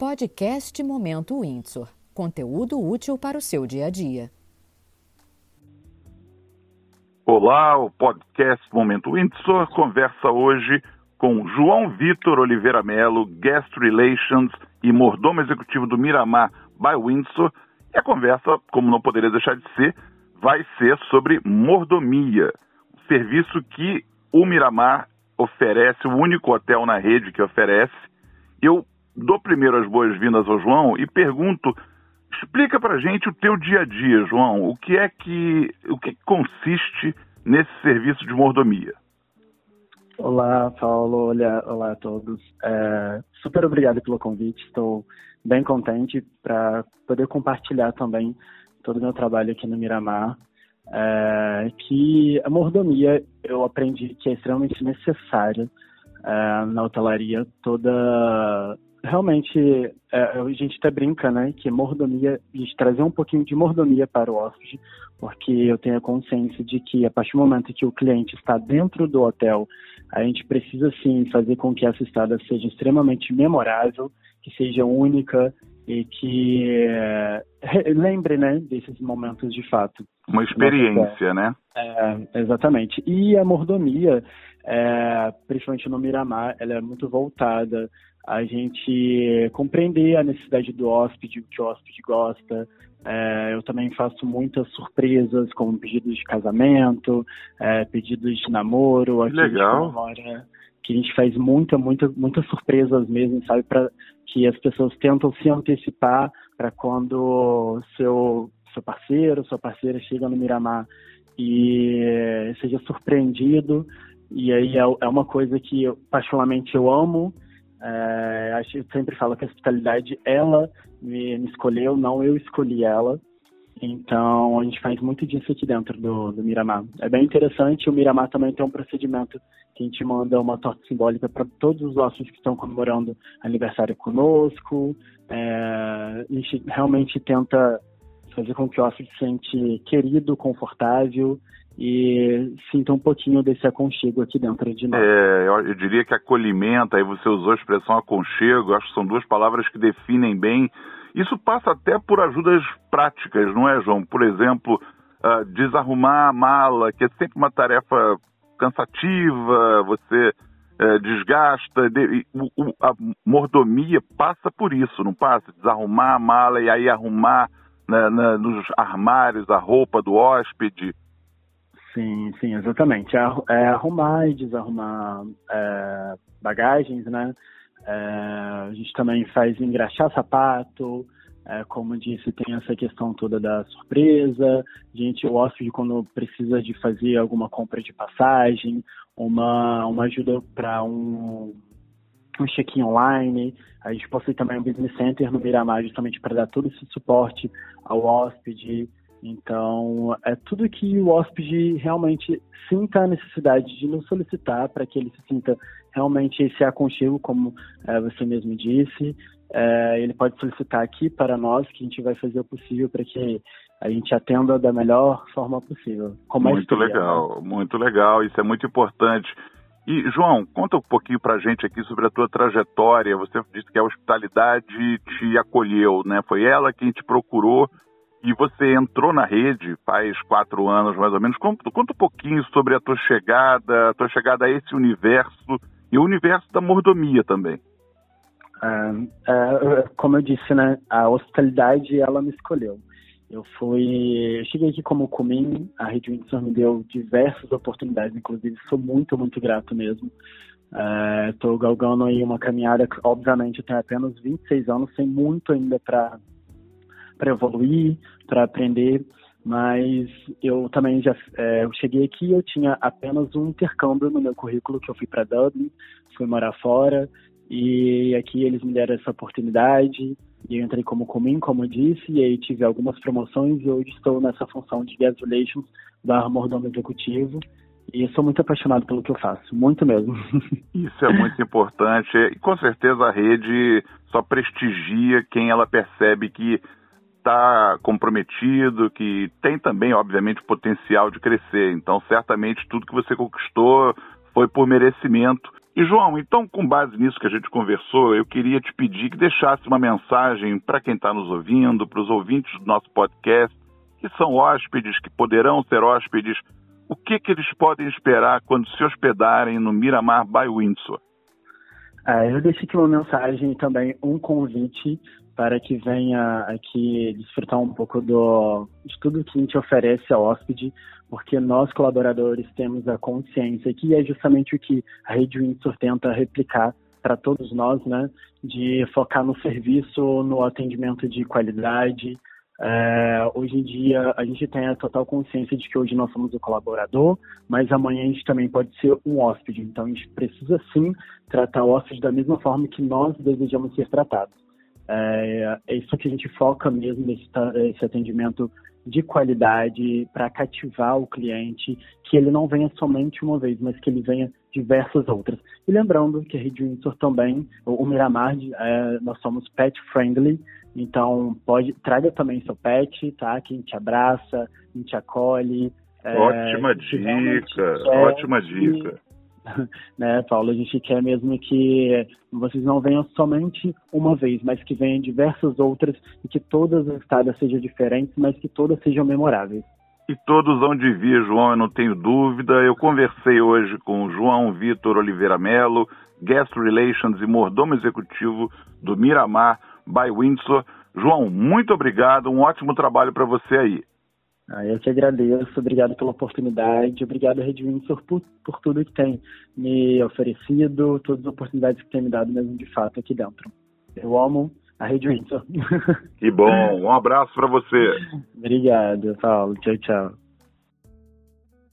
Podcast Momento Windsor. Conteúdo útil para o seu dia a dia. Olá, o podcast Momento Windsor conversa hoje com João Vitor Oliveira Melo, Guest Relations e mordomo executivo do Miramar by Windsor. E a conversa, como não poderia deixar de ser, vai ser sobre mordomia, um serviço que o Miramar oferece, o único hotel na rede que oferece. Eu dou primeiro as boas-vindas ao João e pergunto, explica pra gente o teu dia a dia, João, o que é que, o que consiste nesse serviço de mordomia? Olá, Paulo, olá, olá a todos. É, super obrigado pelo convite, estou bem contente para poder compartilhar também todo o meu trabalho aqui no Miramar. É, que a mordomia eu aprendi que é extremamente necessária é, na hotelaria. Toda realmente é, a gente até brinca, né, que mordomia, a gente trazer um pouquinho de mordomia para o hóspede, porque eu tenho a consciência de que a partir do momento que o cliente está dentro do hotel, a gente precisa sim fazer com que essa estada seja extremamente memorável, que seja única e que é, lembre, né, desses momentos de fato. Uma experiência, né? É, exatamente. E a mordomia, é, principalmente no Miramar, ela é muito voltada a gente compreender a necessidade do hóspede, o que o hóspede gosta. É, eu também faço muitas surpresas, como pedidos de casamento, é, pedidos de namoro. Aqui Legal. que a gente faz muita, muita, muitas surpresas mesmo, sabe? Para que as pessoas tentam se antecipar para quando seu seu parceiro, sua parceira chega no Miramar e seja surpreendido. E aí é, é uma coisa que eu, particularmente eu amo é, eu sempre falo que a hospitalidade, ela me, me, escolheu, não eu escolhi ela. Então, a gente faz muito disso aqui dentro do, do Miramar. É bem interessante, o Miramar também tem um procedimento que a gente manda uma torta simbólica para todos os hóspedes que estão comemorando aniversário conosco. É, a gente realmente tenta fazer com que o hóspede se sente querido, confortável e sinta um pouquinho desse aconchego aqui dentro de nós. É, eu, eu, diria que acolhimento, aí você usou a expressão aconchego, acho que são duas palavras que definem bem. Isso passa até por ajudas práticas, não é, João? Por exemplo, uh, desarrumar a mala, que é sempre uma tarefa cansativa, você uh, desgasta. De, a mordomia passa por isso, não passa? Desarrumar a mala e aí arrumar né, na, nos armários a roupa do hóspede. Sim, sim, exatamente. É, é arrumar e desarrumar é, bagagens, né? É, a gente também faz engraxar sapato, é, como disse, tem essa questão toda da surpresa. A gente, o hóspede, quando precisa de fazer alguma compra de passagem, uma, uma ajuda para um, um check-in online. A gente possui também um business center no Miramar, justamente para dar todo esse suporte ao hóspede. Então, é tudo que o hóspede realmente sinta a necessidade de nos solicitar para que ele se sinta realmente esse aconchego, como é, você mesmo disse. É, ele pode solicitar aqui para nós, que a gente vai fazer o possível para que a gente atenda da melhor forma possível. muito legal, né? muito legal. Isso é muito importante. E, João, conta um pouquinho para a gente aqui sobre a tua trajetória. Você disse que a hospitalidade te acolheu, né? Foi ela quem te procurou e você entrou na rede faz quatro anos, mais ou menos. Conta, conta um pouquinho sobre a tua chegada, a tua chegada a esse universo e o universo da mordomia também. Uh, uh, como eu disse, né, a hospitalidade ela me escolheu. Eu fui, eu cheguei aqui como comim, a Rede Windsor me deu diversas oportunidades, inclusive sou muito, muito grato mesmo. Estou uh, galgando aí uma caminhada, obviamente eu tenho apenas 26 anos, tem muito ainda para para evoluir, para aprender, mas eu também já é, eu cheguei aqui eu tinha apenas um intercâmbio no meu currículo que eu fui para Dublin, fui morar fora e aqui eles me deram essa oportunidade e eu entrei como comum, como eu disse, e aí tive algumas promoções e hoje estou nessa função de Guest Relations barra mordomo executivo e sou muito apaixonado pelo que eu faço, muito mesmo. Isso é muito importante e com certeza a rede só prestigia quem ela percebe que está comprometido, que tem também, obviamente, potencial de crescer. Então, certamente, tudo que você conquistou foi por merecimento. E João, então com base nisso que a gente conversou, eu queria te pedir que deixasse uma mensagem para quem está nos ouvindo, para os ouvintes do nosso podcast, que são hóspedes, que poderão ser hóspedes, o que, que eles podem esperar quando se hospedarem no Miramar by Windsor? É, eu deixo aqui uma mensagem também, um convite para que venha aqui desfrutar um pouco do, de tudo que a gente oferece ao hóspede, porque nós, colaboradores, temos a consciência, que é justamente o que a Rede Windsor tenta replicar para todos nós, né, de focar no serviço, no atendimento de qualidade, é, hoje em dia, a gente tem a total consciência de que hoje nós somos o colaborador, mas amanhã a gente também pode ser um hóspede. Então, a gente precisa sim tratar o hóspede da mesma forma que nós desejamos ser tratados. É, é isso que a gente foca mesmo nesse, nesse atendimento de qualidade para cativar o cliente, que ele não venha somente uma vez, mas que ele venha diversas outras. E lembrando que a Rede Windsor também, o Miramar, é, nós somos pet friendly, então, pode traga também seu pet, tá? Que a gente abraça, a gente acolhe. É, ótima dica, ótima dica. né, Paulo? A gente quer mesmo que vocês não venham somente uma vez, mas que venham diversas outras e que todas as estadas sejam diferentes, mas que todas sejam memoráveis. E todos vão de vir, João, eu não tenho dúvida. Eu conversei hoje com João Vitor Oliveira Melo, Guest Relations e mordomo executivo do Miramar by Windsor. João, muito obrigado, um ótimo trabalho para você aí. Ah, eu que agradeço, obrigado pela oportunidade, obrigado Rede Windsor por, por tudo que tem me oferecido, todas as oportunidades que tem me dado mesmo de fato aqui dentro. Eu amo a Rede Windsor. Que bom, um abraço para você. Obrigado, Paulo. Tchau, tchau.